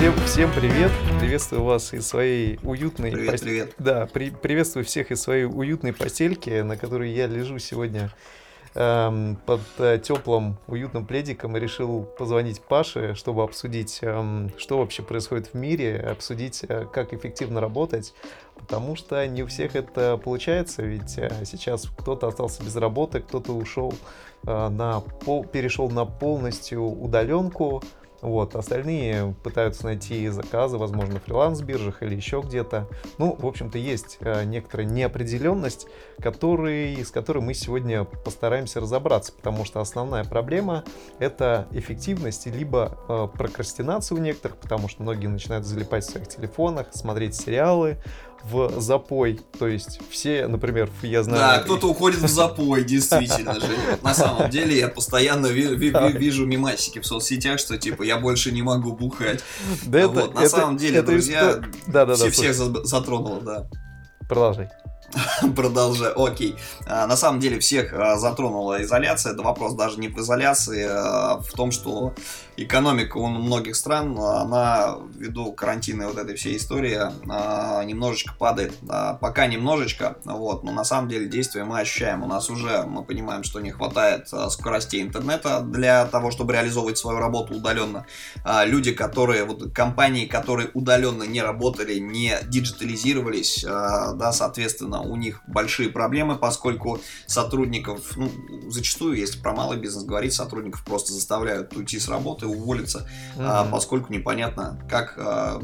всем, всем привет. Приветствую вас из своей уютной... Привет, пос... привет. Да, при... приветствую всех из своей уютной постельки, на которой я лежу сегодня эм, под э, теплым, уютным пледиком и решил позвонить Паше, чтобы обсудить, эм, что вообще происходит в мире, обсудить, э, как эффективно работать, потому что не у всех это получается, ведь э, сейчас кто-то остался без работы, кто-то ушел э, на пол, перешел на полностью удаленку, вот, остальные пытаются найти заказы, возможно, на фриланс-биржах или еще где-то. Ну, в общем-то, есть э, некоторая неопределенность, который, с которой мы сегодня постараемся разобраться, потому что основная проблема — это эффективность, либо э, прокрастинация у некоторых, потому что многие начинают залипать в своих телефонах, смотреть сериалы, в запой. То есть все, например, я знаю... Да, кто-то уходит в запой, действительно же. На самом деле я постоянно вижу мимасики в соцсетях, что типа я больше не могу бухать. Да это, На самом деле, друзья, все всех затронуло, да. Продолжай. Продолжай. Окей. А, на самом деле всех а, затронула изоляция. Да вопрос даже не в изоляции, а в том, что экономика у многих стран, она ввиду карантинной вот этой всей истории немножечко падает. Пока немножечко, вот, но на самом деле действия мы ощущаем. У нас уже, мы понимаем, что не хватает скоростей интернета для того, чтобы реализовывать свою работу удаленно. Люди, которые, вот компании, которые удаленно не работали, не диджитализировались, да, соответственно, у них большие проблемы, поскольку сотрудников, ну, зачастую, если про малый бизнес говорить, сотрудников просто заставляют уйти с работы, уволиться, mm-hmm. а, поскольку непонятно, как а,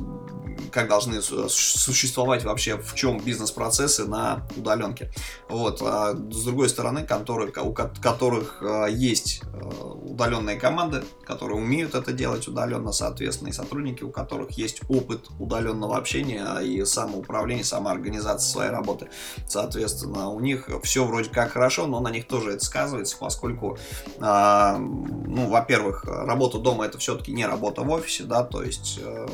как должны существовать вообще, в чем бизнес-процессы на удаленке. Вот. А с другой стороны, конторы, у которых а, есть а, удаленные команды, которые умеют это делать удаленно, соответственно, и сотрудники, у которых есть опыт удаленного общения и самоуправления, самоорганизации своей работы. Соответственно, у них все вроде как хорошо, но на них тоже это сказывается, поскольку, ну, во-первых, работа дома это все-таки не работа в офисе, да, то есть э,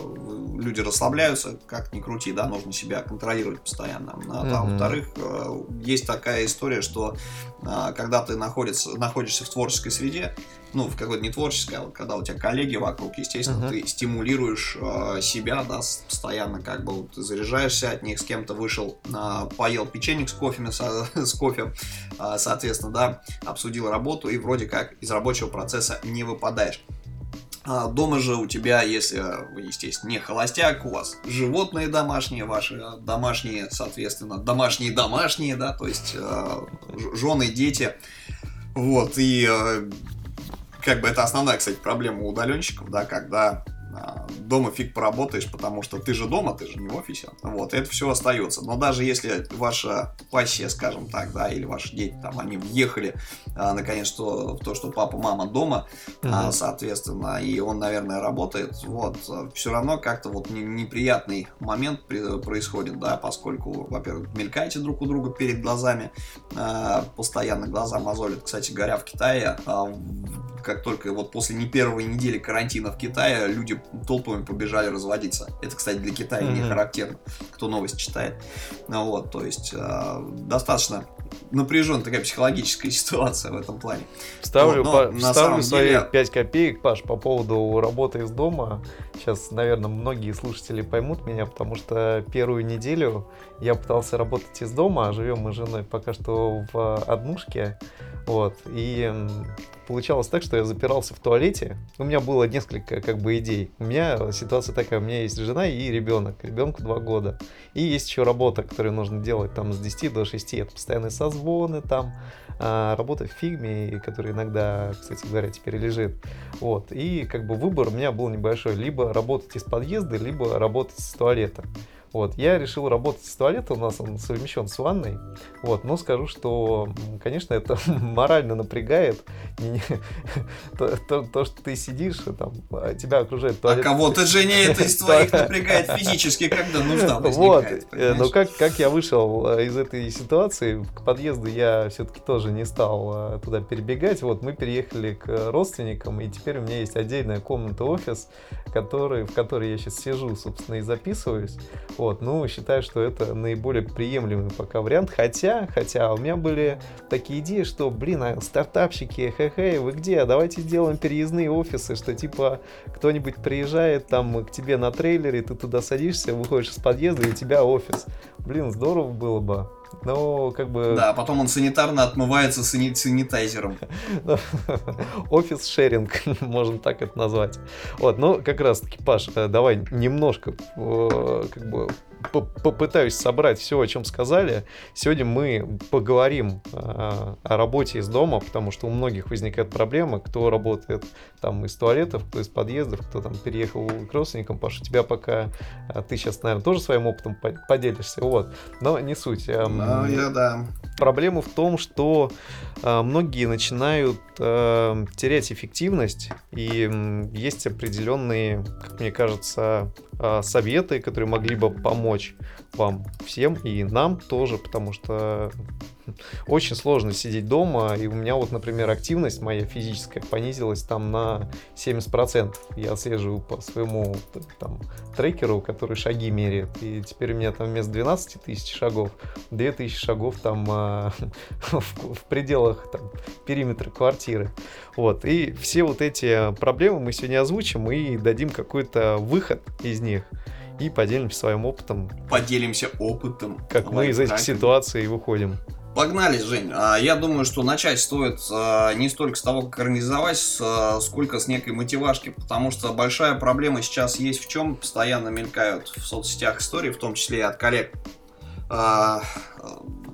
люди расслабляются, как ни крути, да, нужно себя контролировать постоянно. А, mm-hmm. во-вторых, э, есть такая история, что а, когда ты находишься, находишься в творческой среде, ну, в какой-то не творческой, а вот когда у тебя коллеги вокруг, естественно, uh-huh. ты стимулируешь э, себя, да, постоянно как бы вот, заряжаешься от них, с кем-то вышел, э, поел печенье с кофе, со, с кофе, э, соответственно, да, обсудил работу и вроде как из рабочего процесса не выпадаешь. А дома же у тебя, если вы, естественно, не холостяк, у вас животные домашние, ваши домашние, соответственно, домашние-домашние, да, то есть э, жены, дети. Вот, и как бы это основная, кстати, проблема у удаленщиков, да, когда а, дома фиг поработаешь, потому что ты же дома, ты же не в офисе. Вот, это все остается. Но даже если ваша пассия, скажем так, да, или ваши дети, там, они въехали, а, наконец, что, в то, что папа, мама дома, mm-hmm. а, соответственно, и он, наверное, работает, вот, все равно как-то вот неприятный момент происходит, да, поскольку, во-первых, мелькаете друг у друга перед глазами, а, постоянно глаза мозолят. Кстати говоря, в Китае, а, как только вот после не первой недели карантина в Китае, люди толпами побежали разводиться. Это, кстати, для Китая mm-hmm. не характерно, кто новость читает. Ну, вот, то есть э, достаточно напряженная такая психологическая ситуация в этом плане. Ставлю, вот, по, на ставлю свои деле... 5 копеек, Паш, по поводу работы из дома. Сейчас, наверное, многие слушатели поймут меня, потому что первую неделю я пытался работать из дома, а живем мы с женой пока что в однушке. Вот, и получалось так, что я запирался в туалете. У меня было несколько как бы идей. У меня ситуация такая, у меня есть жена и ребенок. Ребенку два года. И есть еще работа, которую нужно делать там с 10 до 6. Это постоянные созвоны там, а, работа в фигме, которая иногда, кстати говоря, теперь лежит. Вот. И как бы выбор у меня был небольшой. Либо работать из подъезда, либо работать с туалета. Вот, я решил работать с туалета, у нас он совмещен с ванной. Вот, но скажу, что, конечно, это морально напрягает. То, то, то, что ты сидишь, там, а тебя окружает туалет. А кого-то же не это из твоих напрягает физически, когда нужда возникает. Вот, э, но как, как я вышел э, из этой ситуации, к подъезду я все-таки тоже не стал э, туда перебегать. Вот, мы переехали к родственникам, и теперь у меня есть отдельная комната-офис, который, в которой я сейчас сижу, собственно, и записываюсь. Вот, ну, считаю, что это наиболее приемлемый пока вариант. Хотя, хотя у меня были такие идеи, что, блин, а стартапщики, хе-хе, вы где? Давайте сделаем переездные офисы, что типа кто-нибудь приезжает там к тебе на трейлере, ты туда садишься, выходишь из подъезда, и у тебя офис. Блин, здорово было бы. Но как бы... Да, потом он санитарно отмывается сани- санитайзером. Офис шеринг, можно так это назвать. Вот, ну как раз таки, Паш, э, давай немножко э, как бы попытаюсь собрать все, о чем сказали. Сегодня мы поговорим э, о работе из дома, потому что у многих возникает проблема, кто работает там из туалетов, кто из подъездов, кто там переехал к родственникам. Паша, тебя пока э, ты сейчас, наверное, тоже своим опытом поделишься, вот. Но не суть. Ну, я да. Проблема в том, что э, многие начинают э, терять эффективность, и э, есть определенные, как мне кажется, э, советы, которые могли бы помочь вам всем и нам тоже, потому что очень сложно сидеть дома, и у меня вот, например, активность моя физическая понизилась там на 70%. Я слежу по своему там трекеру, который шаги меряет, и теперь у меня там вместо 12 тысяч шагов 2 тысячи шагов там а, в, в пределах там, периметра квартиры. Вот, и все вот эти проблемы мы сегодня озвучим и дадим какой-то выход из них и поделимся своим опытом. Поделимся опытом. Как мы из этих ситуаций выходим. Погнали, Жень. А, я думаю, что начать стоит а, не столько с того, как организовать, а, сколько с некой мотивашки, потому что большая проблема сейчас есть в чем, постоянно мелькают в соцсетях истории, в том числе и от коллег.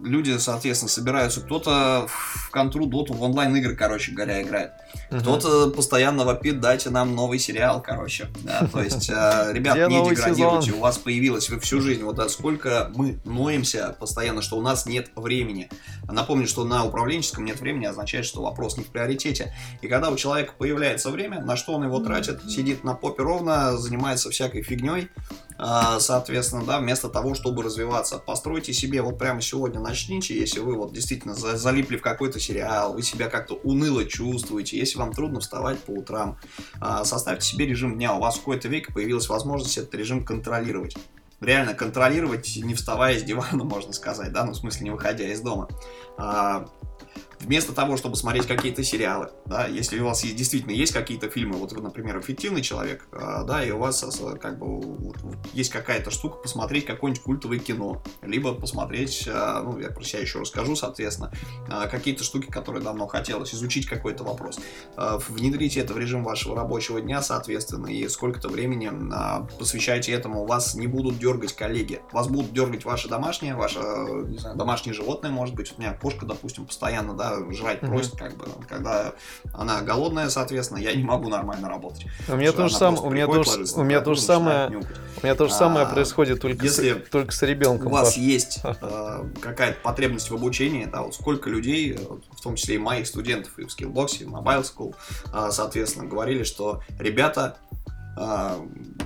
Люди, соответственно, собираются, кто-то в контру, доту, в онлайн-игры, короче говоря, играет. Угу. Кто-то постоянно вопит, дайте нам новый сериал, короче. Да, то есть, э, ребят, не деградируйте, у вас появилось вы всю жизнь. Вот сколько мы ноемся постоянно, что у нас нет времени. Напомню, что на управленческом нет времени означает, что вопрос не в приоритете. И когда у человека появляется время, на что он его тратит, сидит на попе ровно, занимается всякой фигней, а, соответственно, да, вместо того, чтобы развиваться. Постройте себе, вот прямо сегодня начните, если вы вот действительно залипли в какой-то сериал, вы себя как-то уныло чувствуете, если вам трудно вставать по утрам, а, составьте себе режим дня, у вас в какой-то веке появилась возможность этот режим контролировать. Реально контролировать, не вставая с дивана, можно сказать, да, ну, в смысле, не выходя из дома. Вместо того, чтобы смотреть какие-то сериалы, да, если у вас есть, действительно есть какие-то фильмы, вот например, эффективный человек, э, да, и у вас э, как бы вот, есть какая-то штука, посмотреть какое-нибудь культовое кино, либо посмотреть, э, ну, я про себя еще расскажу, соответственно, какие-то штуки, которые давно хотелось, изучить какой-то вопрос, внедрите это в режим вашего рабочего дня, соответственно, и сколько-то времени посвящайте этому, вас не будут дергать коллеги, вас будут дергать ваши домашние, ваше, не знаю, домашнее животное, может быть, у меня кошка, допустим, постоянно, да, жрать mm-hmm. просит, как бы, когда она голодная, соответственно, я не могу нормально работать. У меня тоже самое, у меня тоже, у меня тоже самое, у меня тоже самое происходит только если с, только с ребенком. У вас есть э, какая-то потребность в обучении, да, вот сколько людей, в том числе и моих студентов и в Skillbox, и в Mobile School, э, соответственно, говорили, что ребята а,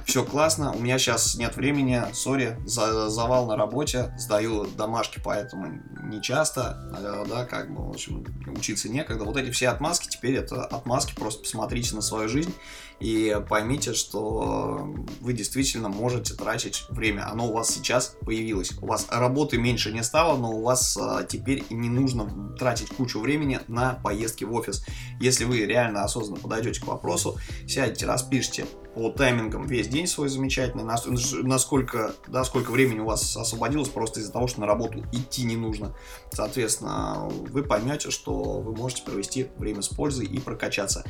все классно, у меня сейчас нет времени, сори, за, завал на работе, сдаю домашки, поэтому не часто, э, да, как бы, в общем, учиться некогда. Вот эти все отмазки, теперь это отмазки, просто посмотрите на свою жизнь и поймите, что вы действительно можете тратить время. Оно у вас сейчас появилось. У вас работы меньше не стало, но у вас а, теперь не нужно тратить кучу времени на поездки в офис. Если вы реально осознанно подойдете к вопросу, сядете, распишите по таймингам весь день свой замечательный, насколько, да, сколько времени у вас освободилось просто из-за того, что на работу идти не нужно. Соответственно, вы поймете, что вы можете провести время с пользой и прокачаться.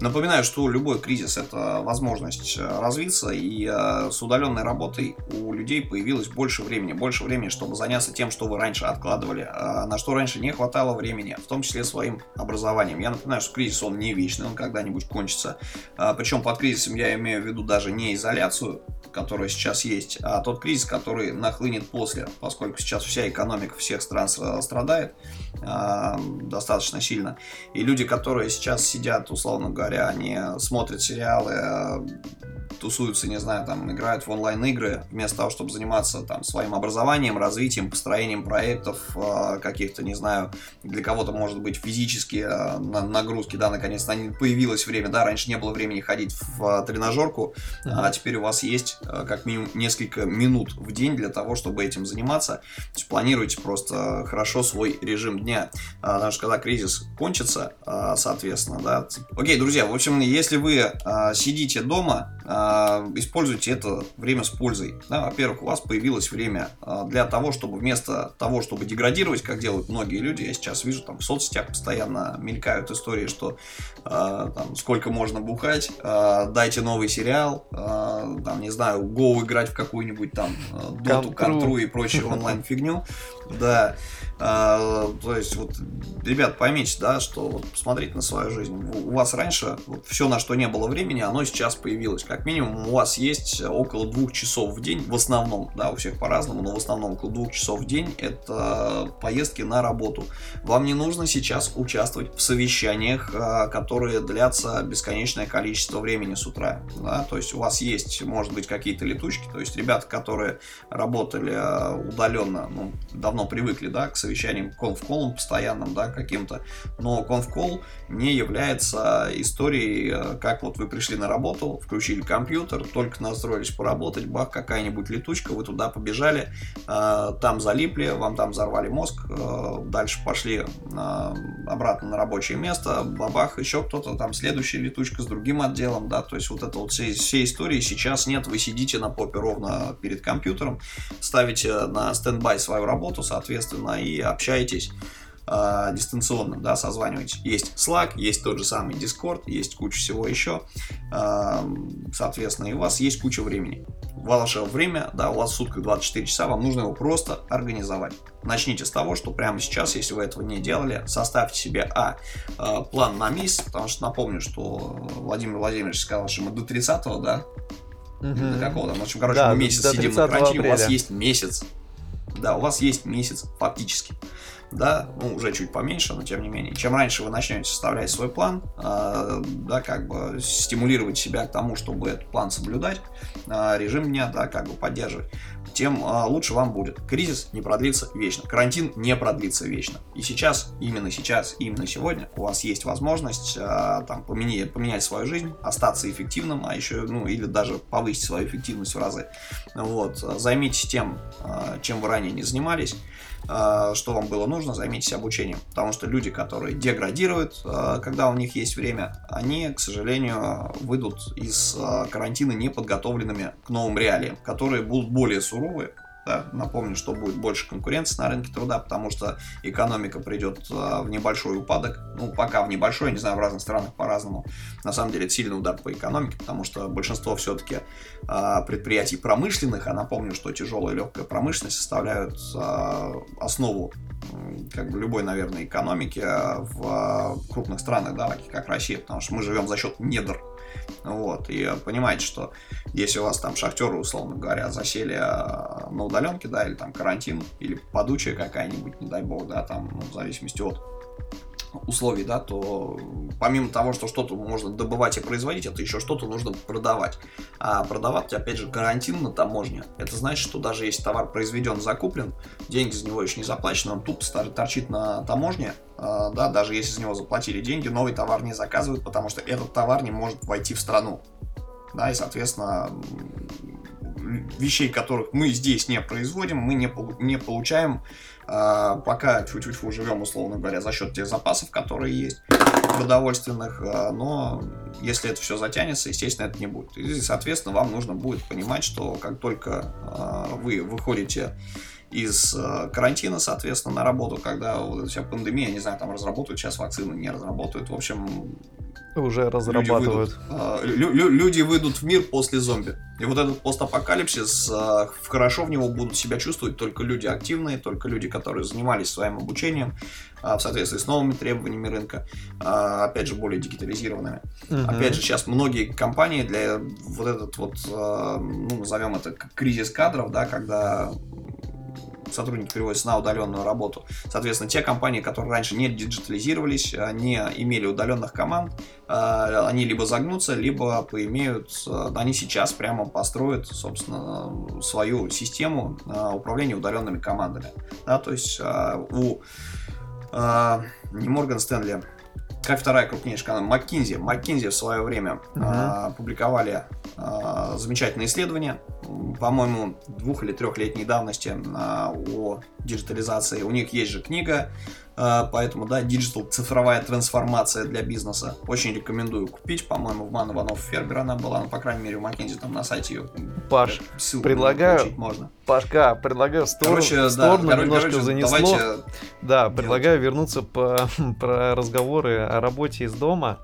Напоминаю, что любой кризис это возможность э, развиться, и э, с удаленной работой у людей появилось больше времени, больше времени, чтобы заняться тем, что вы раньше откладывали, э, на что раньше не хватало времени, в том числе своим образованием. Я напоминаю, что кризис он не вечный, он когда-нибудь кончится. Причем под кризисом я имею в виду даже не изоляцию, которая сейчас есть, а тот кризис, который нахлынет после, поскольку сейчас вся экономика всех стран страдает достаточно сильно. И люди, которые сейчас сидят, условно говоря, они смотрят сериалы, тусуются, не знаю, там, играют в онлайн-игры, вместо того, чтобы заниматься там своим образованием, развитием, построением проектов, э, каких-то, не знаю, для кого-то, может быть, физические э, нагрузки, да, наконец-то появилось время, да, раньше не было времени ходить в тренажерку, mm-hmm. а теперь у вас есть как минимум несколько минут в день для того, чтобы этим заниматься. То есть планируйте просто хорошо свой режим дня, потому что когда кризис кончится, соответственно, да. Окей, друзья, в общем, если вы сидите дома, используйте это время с пользой. Да, во-первых, у вас появилось время а, для того, чтобы вместо того, чтобы деградировать, как делают многие люди, я сейчас вижу там в соцсетях постоянно мелькают истории, что э, там, сколько можно бухать, дайте новый сериал, там, не знаю, Go играть в какую-нибудь там доту, контру и прочую онлайн-фигню. Да. А, то есть, вот, ребят, поймите, да, что вот посмотрите на свою жизнь. У вас раньше вот, все, на что не было времени, оно сейчас появилось. Как минимум, у вас есть около двух часов в день, в основном, да, у всех по-разному, но в основном около двух часов в день это поездки на работу. Вам не нужно сейчас участвовать в совещаниях, а, которые длятся бесконечное количество времени с утра. Да? То есть у вас есть, может быть, какие-то летучки, то есть ребята, которые работали а, удаленно, ну, давно привыкли, да, к совещаниям конфколом постоянным, да, каким-то, но конфкол не является историей, э, как вот вы пришли на работу, включили компьютер, только настроились поработать, бах, какая-нибудь летучка, вы туда побежали, э, там залипли, вам там взорвали мозг, э, дальше пошли обратно на рабочее место, бабах, еще кто-то, там следующая летучка с другим отделом, да, то есть вот это вот все, все истории. Сейчас нет, вы сидите на попе ровно перед компьютером, ставите на стендбай свою работу, соответственно, и общаетесь э, дистанционно, да, созваниваетесь. Есть Slack, есть тот же самый Discord, есть куча всего еще, э, соответственно, и у вас есть куча времени. Ваше время, да, у вас в сутках 24 часа, вам нужно его просто организовать. Начните с того, что прямо сейчас, если вы этого не делали, составьте себе, а, э, план на месяц, потому что напомню, что Владимир Владимирович сказал, что мы до 30 да, угу. до какого-то, в общем, короче, да, мы месяц сидим на карантине, апреля. у вас есть месяц да, у вас есть месяц фактически. Да, ну, уже чуть поменьше, но тем не менее. Чем раньше вы начнете составлять свой план, э, да, как бы стимулировать себя к тому, чтобы этот план соблюдать, э, режим дня, да, как бы поддерживать, тем э, лучше вам будет. Кризис не продлится вечно, карантин не продлится вечно. И сейчас, именно сейчас, именно сегодня у вас есть возможность э, там поменять, поменять свою жизнь, остаться эффективным, а еще, ну, или даже повысить свою эффективность в разы. Вот, займитесь тем, э, чем вы ранее не занимались, а, что вам было нужно, займитесь обучением. Потому что люди, которые деградируют, а, когда у них есть время, они, к сожалению, выйдут из а, карантина неподготовленными к новым реалиям, которые будут более суровые, да? Напомню, что будет больше конкуренции на рынке труда, потому что экономика придет а, в небольшой упадок. Ну, пока в небольшой, не знаю, в разных странах по-разному. На самом деле, это сильный удар по экономике, потому что большинство все-таки а, предприятий промышленных, а напомню, что тяжелая и легкая промышленность составляют а, основу как бы любой, наверное, экономики в крупных странах, да, таких как Россия, потому что мы живем за счет недр вот, и понимаете, что если у вас там шахтеры, условно говоря, засели на удаленке, да, или там карантин, или подучая какая-нибудь, не дай бог, да, там, ну, в зависимости от условий, да, то помимо того, что что-то можно добывать и производить, это еще что-то нужно продавать. А продавать, опять же, карантин на таможне. Это значит, что даже если товар произведен, закуплен, деньги за него еще не заплачены, он тупо торчит на таможне, а, да, даже если за него заплатили деньги, новый товар не заказывают, потому что этот товар не может войти в страну. Да, и, соответственно, вещей, которых мы здесь не производим, мы не, не получаем а, пока чуть-чуть живем, условно говоря, за счет тех запасов, которые есть продовольственных, а, но если это все затянется, естественно, это не будет. И, соответственно, вам нужно будет понимать, что как только а, вы выходите из карантина, соответственно, на работу, когда вот вся пандемия, не знаю, там разработают сейчас вакцины, не разработают, в общем, уже разрабатывают. Люди выйдут, лю- люди выйдут в мир после зомби. И вот этот постапокалипсис, хорошо в него будут себя чувствовать только люди активные, только люди, которые занимались своим обучением в соответствии с новыми требованиями рынка, опять же, более дигитализированными. Угу. Опять же, сейчас многие компании для вот этот вот, ну, назовем это кризис кадров, да, когда сотрудники переводятся на удаленную работу. Соответственно, те компании, которые раньше не диджитализировались, не имели удаленных команд, они либо загнутся, либо поимеют, они сейчас прямо построят, собственно, свою систему управления удаленными командами. Да, то есть у не Morgan Stanley, как вторая крупнейшая команда, McKinsey. McKinsey в свое время uh-huh. публиковали а, замечательное исследование, по-моему, двух- или трехлетней давности а, о диджитализации. У них есть же книга а, поэтому, да, digital цифровая трансформация для бизнеса. Очень рекомендую купить. По-моему, в Манн, Иванов, Фербер она была, ну, по крайней мере, в McKinsey там на сайте ее. Паш, ссылку предлагаю, можно. Пашка, предлагаю в сторону, короче, в сторону да, немножко короче, занесло. Давайте да, предлагаю вернуться по, про разговоры о работе из дома.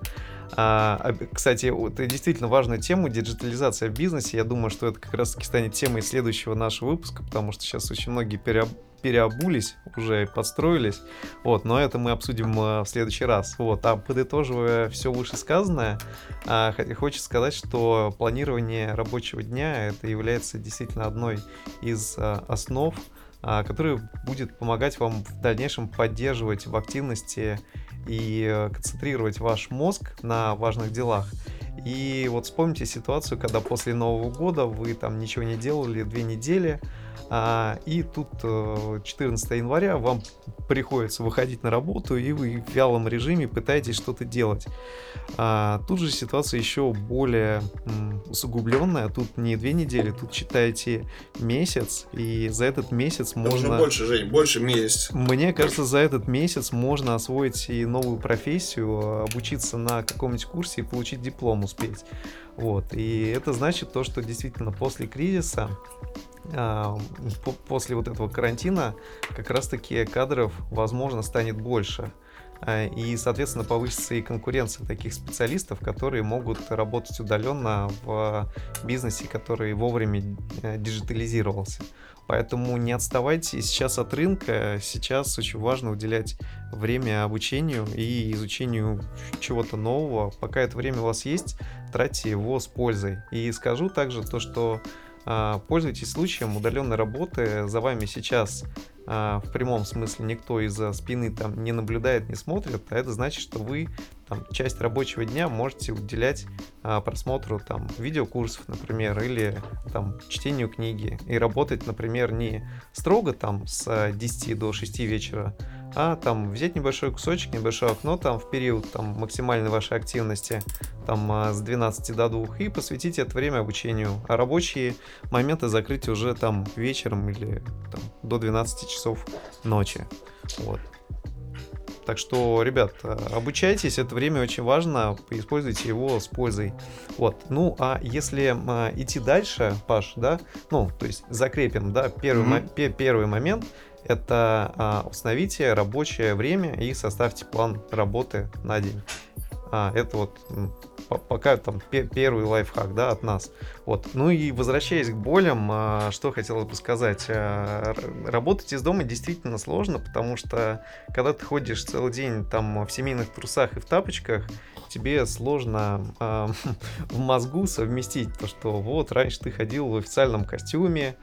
А, кстати, это действительно важная тема, диджитализация в бизнесе. Я думаю, что это как раз-таки станет темой следующего нашего выпуска, потому что сейчас очень многие переоб переобулись, уже подстроились. Вот, но это мы обсудим э, в следующий раз. Вот, а подытоживая все вышесказанное, а, хочется сказать, что планирование рабочего дня это является действительно одной из э, основ, а, который будет помогать вам в дальнейшем поддерживать в активности и э, концентрировать ваш мозг на важных делах. И вот вспомните ситуацию, когда после Нового года вы там ничего не делали две недели, а, и тут 14 э, января вам приходится выходить на работу, и вы в вялом режиме пытаетесь что-то делать. А, тут же ситуация еще более усугубленная. Тут не две недели, тут читаете месяц, и за этот месяц можно... Больше, Жень, больше месяц. Мне кажется, за этот месяц можно освоить и новую профессию, обучиться на каком-нибудь курсе и получить диплом успеть. Вот. И это значит то, что действительно после кризиса после вот этого карантина как раз-таки кадров, возможно, станет больше. А, и, соответственно, повысится и конкуренция таких специалистов, которые могут работать удаленно в бизнесе, который вовремя э, диджитализировался. Поэтому не отставайте сейчас от рынка. Сейчас очень важно уделять время обучению и изучению чего-то нового. Пока это время у вас есть, тратьте его с пользой. И скажу также то, что а, пользуйтесь случаем удаленной работы. За вами сейчас а, в прямом смысле никто из-за спины там не наблюдает, не смотрит, а это значит, что вы там, часть рабочего дня можете уделять а, просмотру там видеокурсов, например, или там чтению книги и работать, например, не строго там с 10 до 6 вечера, а там взять небольшой кусочек, небольшое окно там в период там максимальной вашей активности там а, с 12 до 2 и посвятить это время обучению, а рабочие моменты закрыть уже там вечером или там, до 12 часов ночи. Вот. Так что, ребят, обучайтесь, это время очень важно, используйте его с пользой. Вот. Ну, а если а, идти дальше, Паш, да, ну, то есть закрепим, да, первый, mm-hmm. мо- первый момент это а, установите рабочее время и составьте план работы на день. А, это вот пока там первый лайфхак, да, от нас. Вот. Ну и возвращаясь к болям, а, что хотелось бы сказать. А, работать из дома действительно сложно, потому что когда ты ходишь целый день там в семейных трусах и в тапочках, тебе сложно э, в мозгу совместить то, что вот раньше ты ходил в официальном костюме,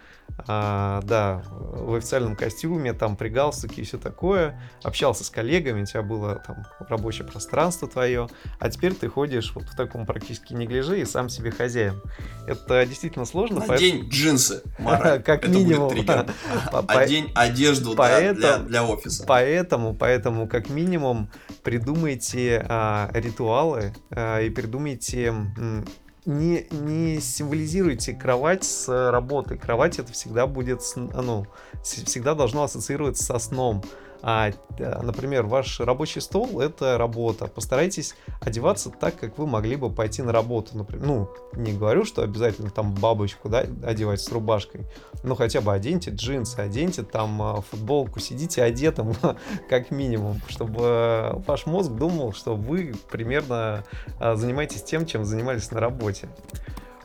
а, да, в официальном костюме, там при галстуке и все такое, общался с коллегами, у тебя было там рабочее пространство твое, а теперь ты ходишь вот в таком практически неглиже и сам себе хозяин. Это действительно сложно. Одень поэтому... джинсы, Мара. как минимум. Одень одежду для офиса. Поэтому, поэтому, как минимум, придумайте а, ритуалы а, и придумайте не, не символизируйте кровать с работой. Кровать это всегда будет, ну, всегда должно ассоциироваться со сном. А, э, например, ваш рабочий стол — это работа. Постарайтесь одеваться так, как вы могли бы пойти на работу. Например, ну, не говорю, что обязательно там бабочку да, одевать с рубашкой, но хотя бы оденьте джинсы, оденьте там э, футболку, сидите одетым как минимум, чтобы э, ваш мозг думал, что вы примерно занимаетесь тем, чем занимались на работе.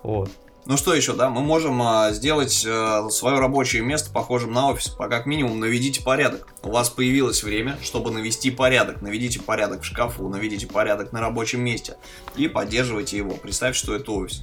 Вот. Ну что еще, да, мы можем а, сделать а, свое рабочее место похожим на офис. По как минимум наведите порядок. У вас появилось время, чтобы навести порядок. Наведите порядок в шкафу, наведите порядок на рабочем месте и поддерживайте его. Представьте, что это офис.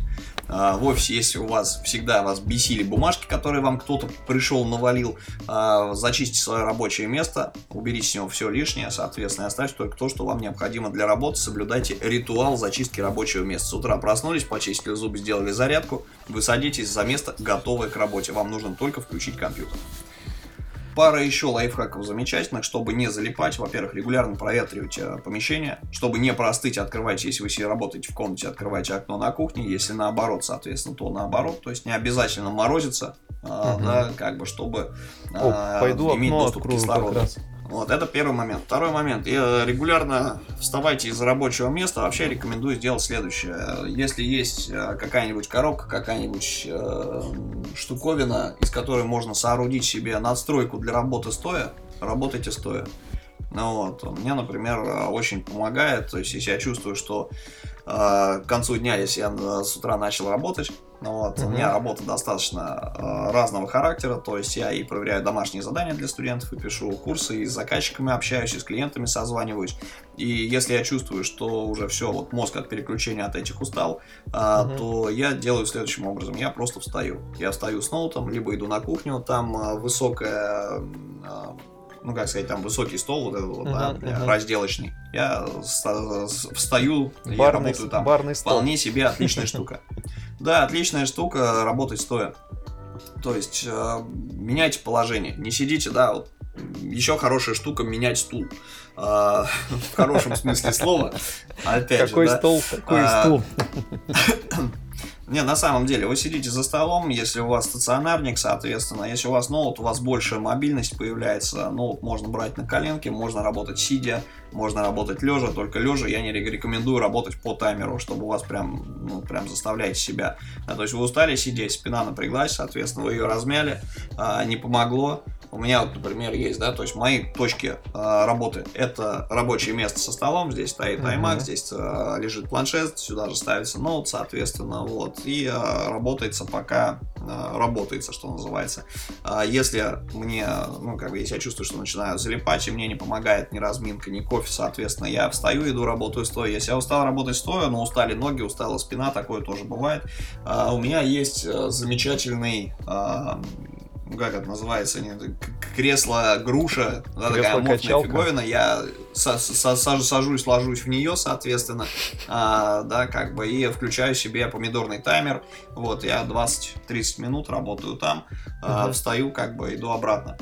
А, в офисе, если у вас всегда вас бесили бумажки, которые вам кто-то пришел, навалил, а, зачистите свое рабочее место, уберите с него все лишнее, соответственно, оставьте только то, что вам необходимо для работы, соблюдайте ритуал зачистки рабочего места. С утра проснулись, почистили зубы, сделали зарядку, вы садитесь за место, готовое к работе. Вам нужно только включить компьютер. Пара еще лайфхаков замечательных, чтобы не залипать. Во-первых, регулярно проветривайте э, помещение. Чтобы не простыть, открывайте, если вы себе работаете в комнате, открывайте окно на кухне. Если наоборот, соответственно, то наоборот. То есть не обязательно морозиться, угу. да, как бы, чтобы О, э, пойду иметь окно доступ к кислороду. Как раз. Вот, это первый момент. Второй момент. Я регулярно вставайте из рабочего места. Вообще рекомендую сделать следующее. Если есть э, какая-нибудь коробка, какая-нибудь э, штуковина, из которой можно соорудить себе надстройку для работы стоя, работайте стоя. Ну вот, мне, например, очень помогает. То есть, если я чувствую, что э, к концу дня, если я э, с утра начал работать, вот, mm-hmm. у меня работа достаточно э, разного характера, то есть я и проверяю домашние задания для студентов, и пишу курсы, и с заказчиками общаюсь, и с клиентами созваниваюсь. И если я чувствую, что уже все, вот мозг от переключения от этих устал, э, mm-hmm. то я делаю следующим образом. Я просто встаю. Я встаю с ноутом, либо иду на кухню, там э, высокая... Э, ну как сказать, там высокий стол, вот этот вот, uh-huh, да, uh-huh. разделочный. Я встаю, барный, я работаю там. Барный стол. Вполне себе отличная штука. Да, отличная штука работать стоя. То есть э, меняйте положение. Не сидите, да, вот еще хорошая штука менять стул. А, в хорошем смысле слова. Опять Какой же, стол, да? такой а, стул. Не, на самом деле, вы сидите за столом, если у вас стационарник, соответственно, если у вас ноут, у вас больше мобильность появляется, ноут можно брать на коленке, можно работать сидя, можно работать лежа, только лежа я не рекомендую работать по таймеру, чтобы у вас прям, ну, прям заставляете себя. Да, то есть вы устали сидеть, спина напряглась, соответственно, вы ее размяли, а, не помогло, у меня вот, например, есть, да, то есть мои точки э, работы это рабочее место со столом, здесь стоит iMac, uh-huh. здесь э, лежит планшет, сюда же ставится ноут, соответственно, вот, и э, работается пока э, работается, что называется. Э, если мне, ну, как бы, если я чувствую, что начинаю залипать, и мне не помогает ни разминка, ни кофе, соответственно, я встаю, иду, работаю стоя. Если я устал работать стоя, но устали ноги, устала спина, такое тоже бывает. Э, у меня есть э, замечательный э, как это называется, не, кресло груша, да, такая мощная фиговина, я со, со, сажусь, ложусь в нее, соответственно, а, да, как бы, и включаю себе помидорный таймер, вот, я 20-30 минут работаю там, uh-huh. встаю, как бы, иду обратно.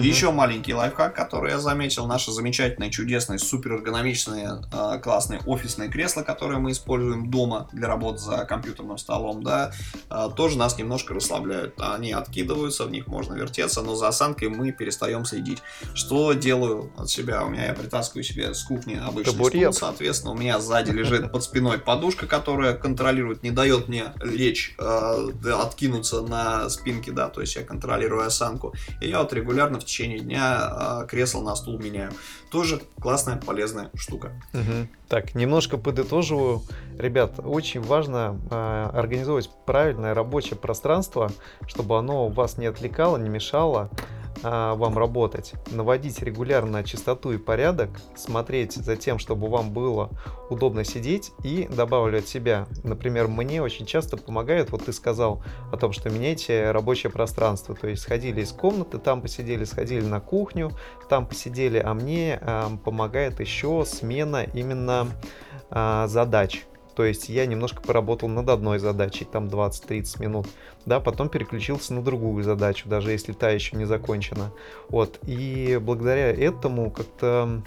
Uh-huh. Еще маленький лайфхак, который я заметил, наши замечательные, чудесные, супер эргономичные, э, классные офисные кресла, которые мы используем дома для работы за компьютерным столом, да, э, тоже нас немножко расслабляют. Они откидываются, в них можно вертеться, но за осанкой мы перестаем следить. Что делаю от себя? У меня я притаскиваю себе с кухни обычный Табурет. стул, соответственно, у меня сзади лежит под спиной подушка, которая контролирует, не дает мне лечь, э, откинуться на спинке, да, то есть я контролирую осанку. И я вот регулярно в течение дня э, кресло на стул меняю. Тоже классная, полезная штука. Угу. Так, немножко подытоживаю. Ребят, очень важно э, организовать правильное рабочее пространство, чтобы оно вас не отвлекало, не мешало а, вам работать, наводить регулярно чистоту и порядок, смотреть за тем, чтобы вам было удобно сидеть и добавлю себя. Например, мне очень часто помогает, вот ты сказал о том, что меняйте рабочее пространство, то есть сходили из комнаты, там посидели, сходили на кухню, там посидели, а мне а, помогает еще смена именно а, задач. То есть я немножко поработал над одной задачей, там 20-30 минут, да, потом переключился на другую задачу, даже если та еще не закончена. Вот, и благодаря этому как-то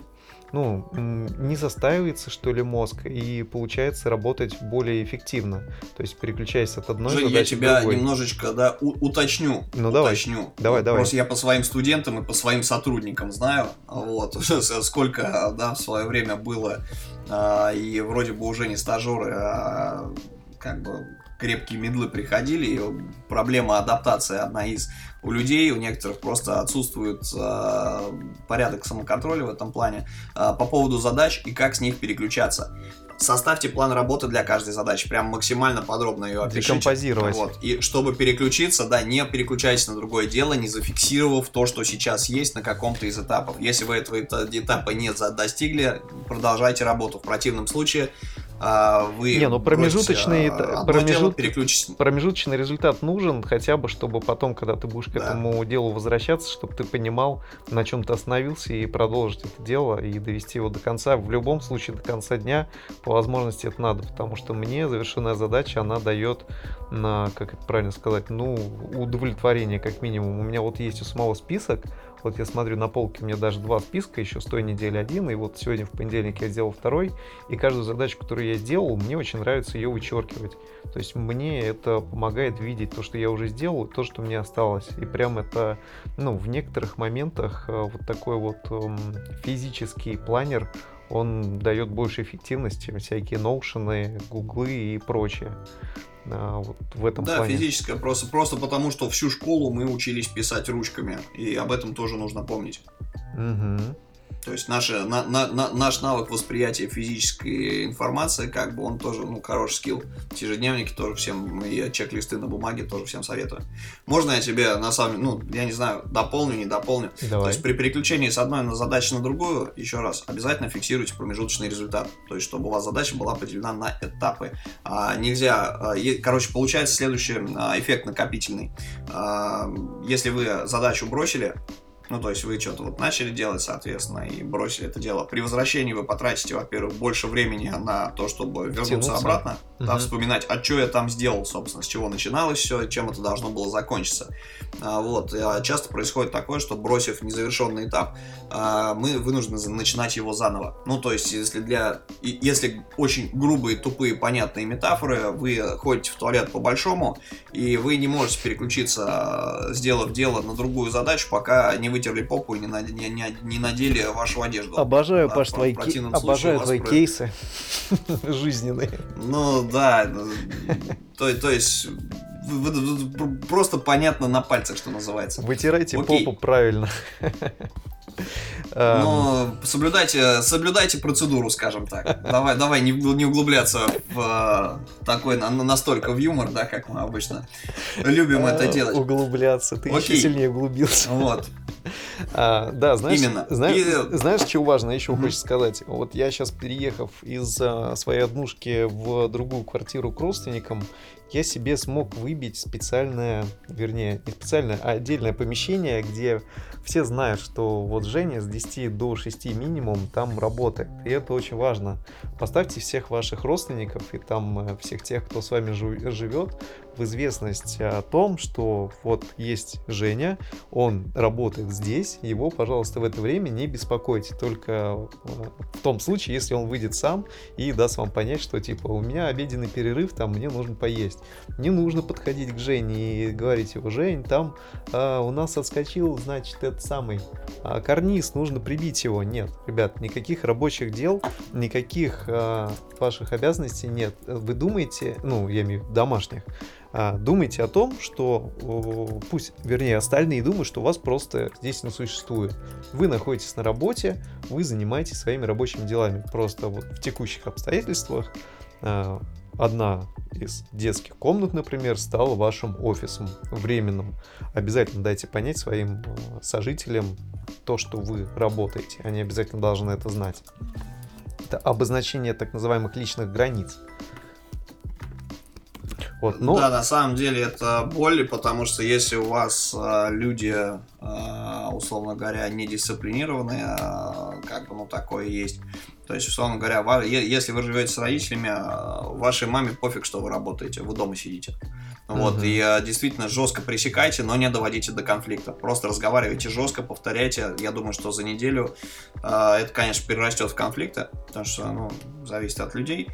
ну, не застаивается, что ли, мозг, и получается работать более эффективно. То есть переключаясь от одной Жень, задачи я тебя другой. немножечко, да, уточню. Ну, уточню. давай. Давай, давай. Просто я по своим студентам и по своим сотрудникам знаю, вот, сколько, да, в свое время было, а, и вроде бы уже не стажеры, а как бы крепкие медлы приходили, и проблема адаптации одна из у людей, у некоторых просто отсутствует э, порядок самоконтроля в этом плане э, по поводу задач и как с них переключаться. Составьте план работы для каждой задачи, прям максимально подробно ее опишите. Декомпозировать. Вот. И чтобы переключиться, да, не переключайтесь на другое дело, не зафиксировав то, что сейчас есть на каком-то из этапов. Если вы этого этапа не достигли, продолжайте работу. В противном случае а, вы Не, ну промежуточный, бросите, промежут, дело, промежуточный результат нужен, хотя бы, чтобы потом, когда ты будешь к да. этому делу возвращаться, чтобы ты понимал, на чем ты остановился, и продолжить это дело, и довести его до конца. В любом случае, до конца дня, по возможности, это надо, потому что мне завершенная задача, она дает, на, как это правильно сказать, ну, удовлетворение, как минимум. У меня вот есть у самого список, вот я смотрю на полке, у меня даже два списка, еще с той недели один, и вот сегодня в понедельник я сделал второй, и каждую задачу, которую я сделал, мне очень нравится ее вычеркивать. То есть мне это помогает видеть то, что я уже сделал, то, что мне осталось. И прям это, ну, в некоторых моментах э, вот такой вот эм, физический планер, он дает больше эффективности, всякие ноушены, гуглы и прочее а, вот в этом да, плане. Да, физическое, просто, просто потому, что всю школу мы учились писать ручками, и об этом тоже нужно помнить. Угу. То есть наша, на, на, на, наш навык восприятия физической информации, как бы он тоже, ну, хороший скилл. Ежедневники тоже всем, и чек-листы на бумаге тоже всем советую. Можно я тебе, на самом ну, я не знаю, дополню, не дополню. Давай. То есть при переключении с одной на задачу на другую, еще раз, обязательно фиксируйте промежуточный результат. То есть, чтобы у вас задача была поделена на этапы. А, нельзя, а, короче, получается следующий а, эффект накопительный. А, если вы задачу бросили, ну, то есть вы что-то вот начали делать, соответственно, и бросили это дело. При возвращении вы потратите, во-первых, больше времени на то, чтобы вернуться Тянуться. обратно, угу. да, вспоминать, а что я там сделал, собственно, с чего начиналось все, чем это должно было закончиться. А, вот. А часто происходит такое, что бросив незавершенный этап, а, мы вынуждены начинать его заново. Ну, то есть, если для... Если очень грубые, тупые, понятные метафоры, вы ходите в туалет по-большому, и вы не можете переключиться, а, сделав дело на другую задачу, пока не вытерли попу и не, над... не, не, не надели вашу одежду. Обожаю, да, Паш, твои, ке... Обожаю твои про... кейсы жизненные. Ну, да. То, то есть просто понятно на пальцах, что называется. Вытирайте Окей. попу правильно. Но соблюдайте, соблюдайте процедуру, скажем так. Давай, давай не, не углубляться в э, такой настолько в юмор, да, как мы обычно любим это делать. Углубляться, ты Окей. еще сильнее углубился. Вот. А, да, знаешь, Именно. Знаешь, И... знаешь, что важно еще mm-hmm. хочешь сказать? Вот я сейчас, переехав из а, своей однушки в другую квартиру к родственникам, я себе смог выбить специальное, вернее, не специальное, а отдельное помещение, где все знают, что вот Женя с 10 до 6 минимум там работает. И это очень важно. Поставьте всех ваших родственников и там э, всех тех, кто с вами живет, в известность о том, что вот есть Женя, он работает здесь, его, пожалуйста, в это время не беспокойте, только э, в том случае, если он выйдет сам и даст вам понять, что типа у меня обеденный перерыв, там мне нужно поесть. Не нужно подходить к Жене и говорить его, Жень, там а, у нас отскочил, значит, этот самый а, карниз, нужно прибить его. Нет, ребят, никаких рабочих дел, никаких а, ваших обязанностей нет. Вы думаете, ну, я имею в виду домашних, думайте о том, что пусть, вернее, остальные думают, что вас просто здесь не существует. Вы находитесь на работе, вы занимаетесь своими рабочими делами. Просто вот в текущих обстоятельствах а, одна из детских комнат, например, стала вашим офисом временным. Обязательно дайте понять своим э, сожителям то, что вы работаете. Они обязательно должны это знать. Это обозначение так называемых личных границ. Вот, но... Да, на самом деле это боль, потому что если у вас э, люди, э, условно говоря, недисциплинированные, э, как бы ну такое есть, то есть, условно говоря, если вы живете с родителями, вашей маме пофиг, что вы работаете, вы дома сидите. Вот, uh-huh. и э, действительно жестко пресекайте, но не доводите до конфликта. Просто разговаривайте жестко, повторяйте. Я думаю, что за неделю э, это, конечно, перерастет в конфликты, потому что, ну, зависит от людей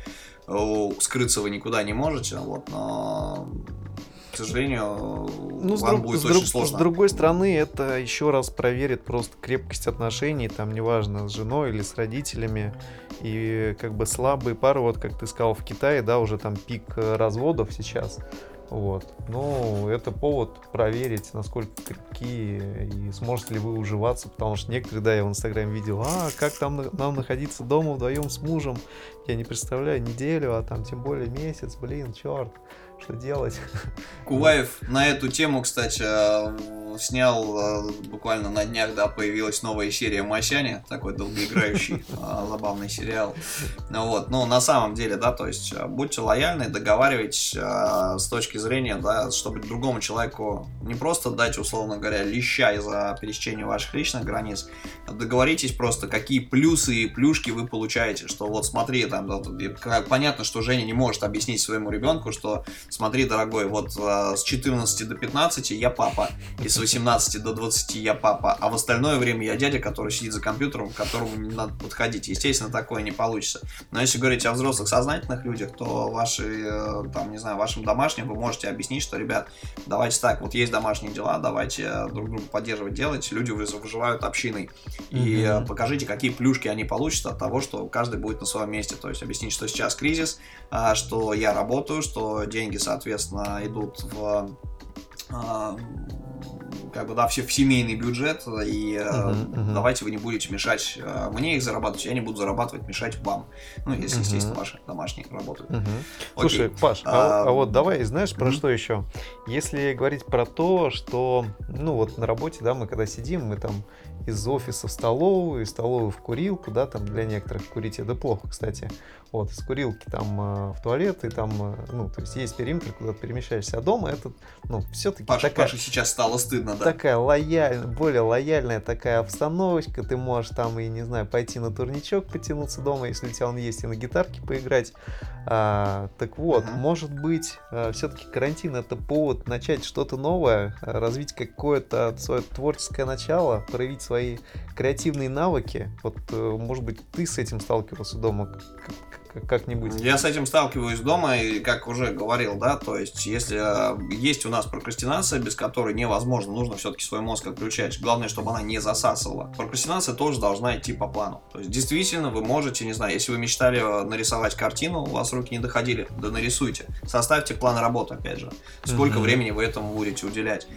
скрыться вы никуда не можете, вот, но к сожалению, ну, вам друг, будет с очень друг, сложно. С другой стороны, это еще раз проверит просто крепкость отношений, там, неважно, с женой или с родителями. И как бы слабые пары, вот как ты сказал, в Китае, да, уже там пик разводов сейчас. Вот. Ну, это повод проверить, насколько крепки и сможете ли вы уживаться, потому что некоторые, да, я в Инстаграме видел, а, как там нам находиться дома вдвоем с мужем, я не представляю, неделю, а там тем более месяц, блин, черт что делать. Куваев на эту тему, кстати, снял э, буквально на днях, да, появилась новая серия Масяня, такой долгоиграющий э, забавный сериал. Ну вот, ну на самом деле, да, то есть э, будьте лояльны, договаривайтесь с точки зрения, да, чтобы другому человеку не просто дать, условно говоря, леща из-за пересечения ваших личных границ, а договоритесь просто, какие плюсы и плюшки вы получаете, что вот смотри, там, да, понятно, что Женя не может объяснить своему ребенку, что смотри, дорогой, вот с 14 до 15 я папа, и с 18 до 20 я папа, а в остальное время я дядя, который сидит за компьютером, к которому не надо подходить. Естественно, такое не получится. Но если говорить о взрослых сознательных людях, то ваши, э, там, не знаю, вашим домашним вы можете объяснить, что, ребят, давайте так, вот есть домашние дела, давайте э, друг друга поддерживать, делать. Люди выживают общиной. И mm-hmm. покажите, какие плюшки они получат от того, что каждый будет на своем месте. То есть объяснить, что сейчас кризис, а, что я работаю, что деньги, соответственно, идут в а, как бы, да, все в семейный бюджет, и uh-huh, uh-huh. давайте вы не будете мешать э, мне их зарабатывать, я не буду зарабатывать, мешать вам. Ну, если, uh-huh. естественно, ваши домашние работают. Uh-huh. Слушай, Паш, а, а, вот давай, знаешь, про uh-huh. что еще? Если говорить про то, что, ну, вот на работе, да, мы когда сидим, мы там из офиса в столовую, из столовой в курилку, да, там для некоторых курить это плохо, кстати. Вот, из курилки там э, в туалет, и там, э, ну, то есть есть периметр, куда ты перемещаешься, а дома это, ну, все-таки Паша, такая... Паша сейчас стало стыдно, да? Такая лояльная, более лояльная такая обстановочка, ты можешь там и, не знаю, пойти на турничок потянуться дома, если у тебя он есть, и на гитарке поиграть. А, так вот, uh-huh. может быть, э, все-таки карантин это повод начать что-то новое, развить какое-то свое творческое начало, проявить свои креативные навыки. Вот, может быть, ты с этим сталкивался дома? Как-нибудь? Я с этим сталкиваюсь дома, и как уже говорил, да, то есть, если э, есть у нас прокрастинация, без которой невозможно, нужно все-таки свой мозг отключать. Главное, чтобы она не засасывала. Прокрастинация тоже должна идти по плану. То есть, действительно, вы можете, не знаю, если вы мечтали э, нарисовать картину, у вас руки не доходили, да нарисуйте. Составьте план работы, опять же. Сколько mm-hmm. времени вы этому будете уделять.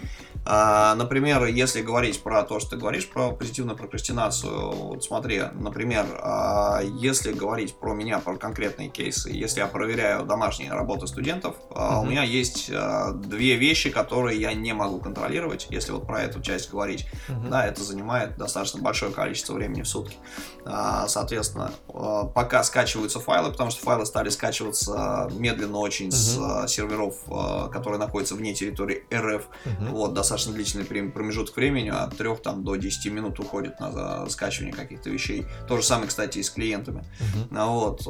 А, например, если говорить про то, что ты говоришь про позитивную прокрастинацию, вот смотри, например, а, если говорить про меня, про конкретные кейсы, если я проверяю домашние работы студентов, mm-hmm. у меня есть две вещи, которые я не могу контролировать, если вот про эту часть говорить. Mm-hmm. Да, это занимает достаточно большое количество времени в сутки. Соответственно, пока скачиваются файлы, потому что файлы стали скачиваться медленно очень mm-hmm. с серверов, которые находятся вне территории РФ, mm-hmm. вот, достаточно длительный промежуток времени, от 3 там, до 10 минут уходит на скачивание каких-то вещей. То же самое, кстати, и с клиентами. Uh-huh. Вот.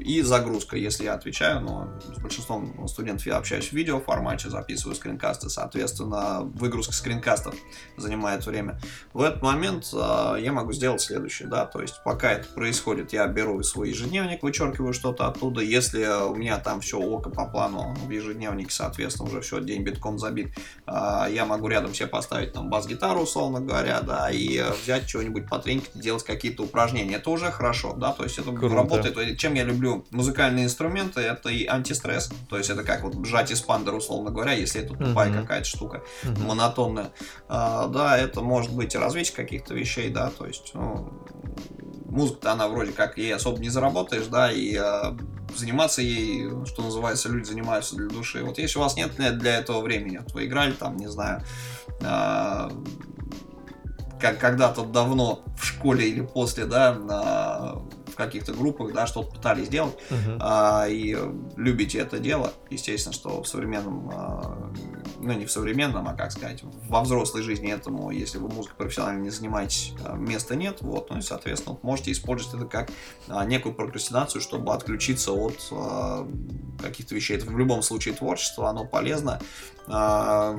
И загрузка, если я отвечаю, но с большинством студентов я общаюсь в видео формате, записываю скринкасты, соответственно, выгрузка скринкастов занимает время. В этот момент а, я могу сделать следующее, да, то есть пока это происходит, я беру свой ежедневник, вычеркиваю что-то оттуда, если у меня там все око по плану в ежедневнике, соответственно, уже все, день битком забит, а, я могу рядом себе поставить там бас-гитару, условно говоря, да, и взять что-нибудь потренькать, делать какие-то упражнения. Это уже хорошо, да, то есть это Круто. работает. Чем я люблю музыкальные инструменты, это и антистресс, то есть это как вот сжать эспандер, условно говоря, если это тупая uh-huh. какая-то штука, uh-huh. монотонная. А, да, это может быть и развитие каких-то вещей, да, то есть, ну, музыка-то она вроде как ей особо не заработаешь, да, и э, заниматься ей, что называется, люди занимаются для души. Вот если у вас нет для этого времени, вот вы играли там, не знаю, э, как когда-то давно в школе или после, да, на, каких-то группах, да, что-то пытались сделать, uh-huh. а, и любите это дело, естественно, что в современном, а, ну не в современном, а как сказать, во взрослой жизни этому, если вы музыкой профессионально не занимаетесь, а, места нет, вот, ну и, соответственно, можете использовать это как а, некую прокрастинацию, чтобы отключиться от а, каких-то вещей. Это в любом случае творчество, оно полезно, а,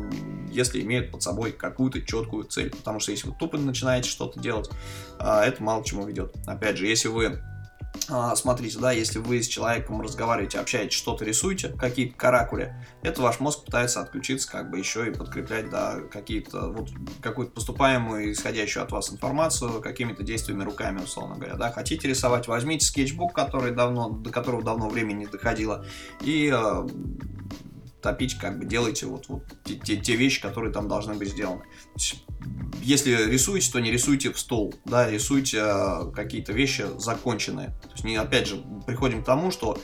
если имеет под собой какую-то четкую цель. Потому что если вы тупо начинаете что-то делать, а, это мало к чему ведет. Опять же, если вы смотрите, да, если вы с человеком разговариваете, общаетесь, что-то рисуете, какие-то каракули, это ваш мозг пытается отключиться, как бы еще и подкреплять, да, какие-то, вот, какую-то поступаемую, исходящую от вас информацию, какими-то действиями руками, условно говоря, да. Хотите рисовать, возьмите скетчбук, который давно, до которого давно времени не доходило, и топить, как бы делайте вот, вот те, те, те вещи, которые там должны быть сделаны. Если рисуете, то не рисуйте в стол, да, рисуйте э, какие-то вещи законченные. То есть, не, опять же, приходим к тому, что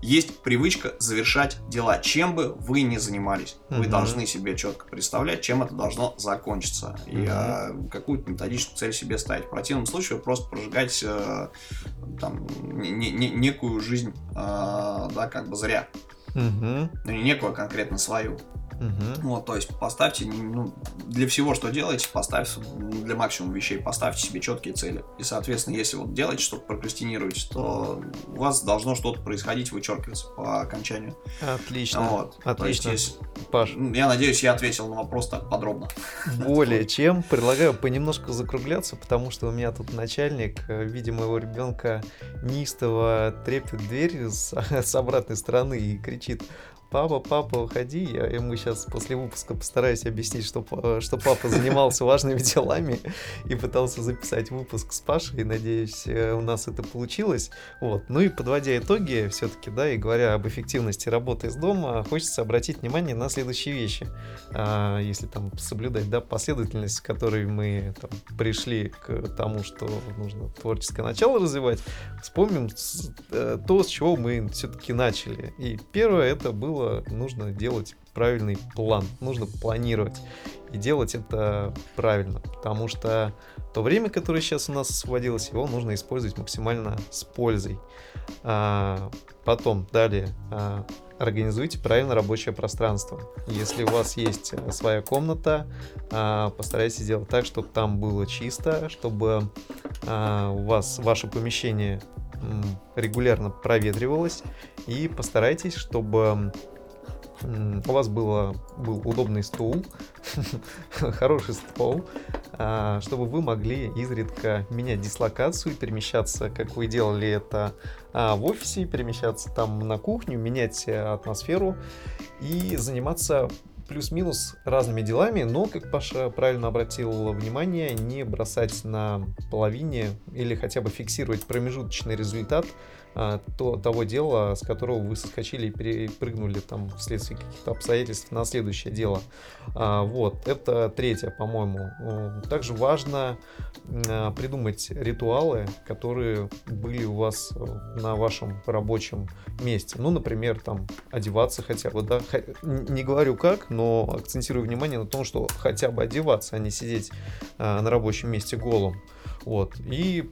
есть привычка завершать дела, чем бы вы ни занимались. Вы mm-hmm. должны себе четко представлять, чем это должно закончиться. Mm-hmm. И а, какую-то методическую цель себе ставить. В противном случае вы просто прожигаете а, там, не, не, некую жизнь, а, да, как бы зря. Mm-hmm. Ну, не некую, конкретно свою. Угу. Вот, то есть поставьте, ну, для всего, что делаете, поставьте, для максимума вещей поставьте себе четкие цели. И, соответственно, если вот делаете что-то, прокрастинируете, то у вас должно что-то происходить, вычеркиваться по окончанию. Отлично. Вот. Отлично. есть, Паш. Я надеюсь, я ответил на вопрос так подробно. Более чем. Предлагаю понемножку закругляться, потому что у меня тут начальник, э, видя моего ребенка, неистово трепет дверь с, с обратной стороны и кричит кричит папа, папа, уходи, я ему сейчас после выпуска постараюсь объяснить, что, что папа занимался важными делами и пытался записать выпуск с Пашей, надеюсь, э, у нас это получилось. Вот. Ну и подводя итоги, все-таки, да, и говоря об эффективности работы из дома, хочется обратить внимание на следующие вещи. А, если там соблюдать, да, последовательность, с которой мы там, пришли к тому, что нужно творческое начало развивать, вспомним э, то, с чего мы все-таки начали. И первое это было было, нужно делать правильный план, нужно планировать и делать это правильно, потому что то время, которое сейчас у нас освободилось, его нужно использовать максимально с пользой. А, потом, далее, а, организуйте правильно рабочее пространство. Если у вас есть э, своя комната, а, постарайтесь сделать так, чтобы там было чисто, чтобы а, у вас ваше помещение регулярно проветривалось и постарайтесь, чтобы у вас было, был удобный стул, хороший стол, а, чтобы вы могли изредка менять дислокацию, перемещаться, как вы делали это а, в офисе, перемещаться там на кухню, менять э, атмосферу и заниматься плюс-минус разными делами, но, как Паша правильно обратил внимание, не бросать на половине или хотя бы фиксировать промежуточный результат то, того дела, с которого вы соскочили и перепрыгнули там вследствие каких-то обстоятельств на следующее дело. А, вот, это третье, по-моему. Также важно а, придумать ритуалы, которые были у вас э, на вашем рабочем месте. Ну, например, там одеваться хотя бы, да. Не говорю как, но акцентирую внимание на том, что хотя бы одеваться, а не сидеть на рабочем месте голым. Вот. И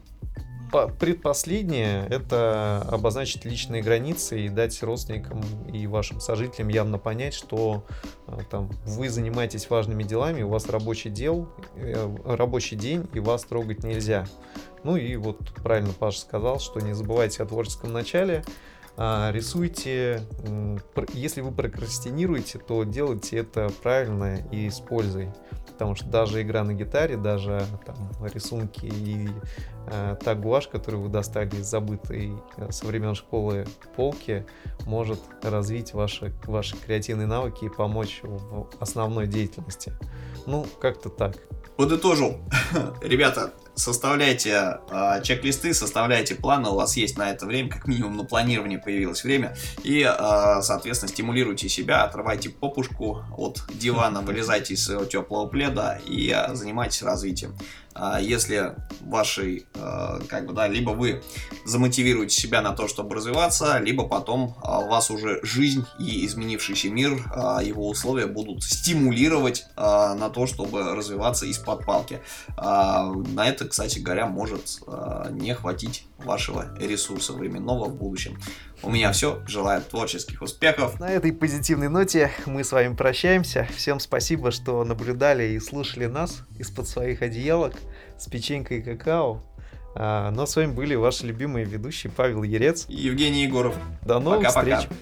Предпоследнее – это обозначить личные границы и дать родственникам и вашим сожителям явно понять, что а, там, вы занимаетесь важными делами, у вас рабочий дел, э, рабочий день, и вас трогать нельзя. Ну и вот правильно Паша сказал, что не забывайте о творческом начале, рисуйте, если вы прокрастинируете, то делайте это правильно и с пользой потому что даже игра на гитаре, даже там, рисунки и э, та гуашь, которую вы достали из забытой э, со времен школы полки, может развить ваши, ваши креативные навыки и помочь в основной деятельности. Ну, как-то так. Подытожил. Ребята, составляйте э, чек-листы, составляйте планы, у вас есть на это время, как минимум на планирование появилось время, и, э, соответственно, стимулируйте себя, отрывайте попушку от дивана, вылезайте из своего теплого пледа и э, занимайтесь развитием. А если вашей, э, как бы, да, либо вы замотивируете себя на то, чтобы развиваться, либо потом у вас уже жизнь и изменившийся мир, а, его условия будут стимулировать на то, чтобы развиваться из-под палки. На это, кстати говоря, может не хватить вашего ресурса временного в будущем. У меня все. Желаю творческих успехов. На этой позитивной ноте мы с вами прощаемся. Всем спасибо, что наблюдали и слушали нас из-под своих одеялок с печенькой и какао. А, ну а с вами были ваши любимые ведущие Павел Ерец и Евгений Егоров. До новых Пока-пока. встреч!